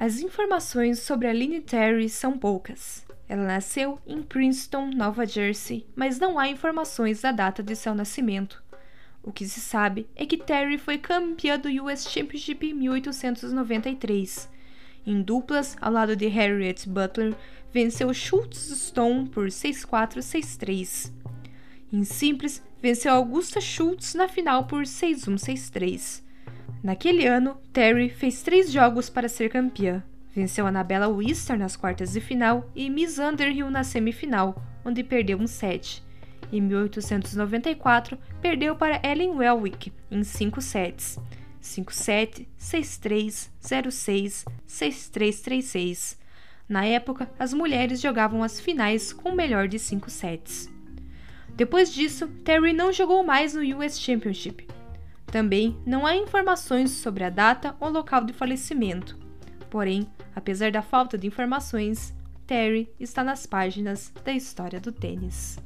As informações sobre Aline Terry são poucas. Ela nasceu em Princeton, Nova Jersey, mas não há informações da data de seu nascimento. O que se sabe é que Terry foi campeã do US Championship em 1893. Em duplas, ao lado de Harriet Butler, venceu Schultz Stone por 6-4, 6-3. Em simples, venceu Augusta Schultz na final por 6-1, 6-3. Naquele ano, Terry fez três jogos para ser campeã. Venceu Annabella Wister nas quartas de final e Miss Underhill na semifinal, onde perdeu um set. Em 1894, perdeu para Ellen Welwick em 5 sets. 5-7, 6-3, 0-6, 6-3, 3-6. Na época, as mulheres jogavam as finais com o melhor de 5 sets. Depois disso, Terry não jogou mais no US Championship. Também não há informações sobre a data ou local de falecimento. Porém, apesar da falta de informações, Terry está nas páginas da história do tênis.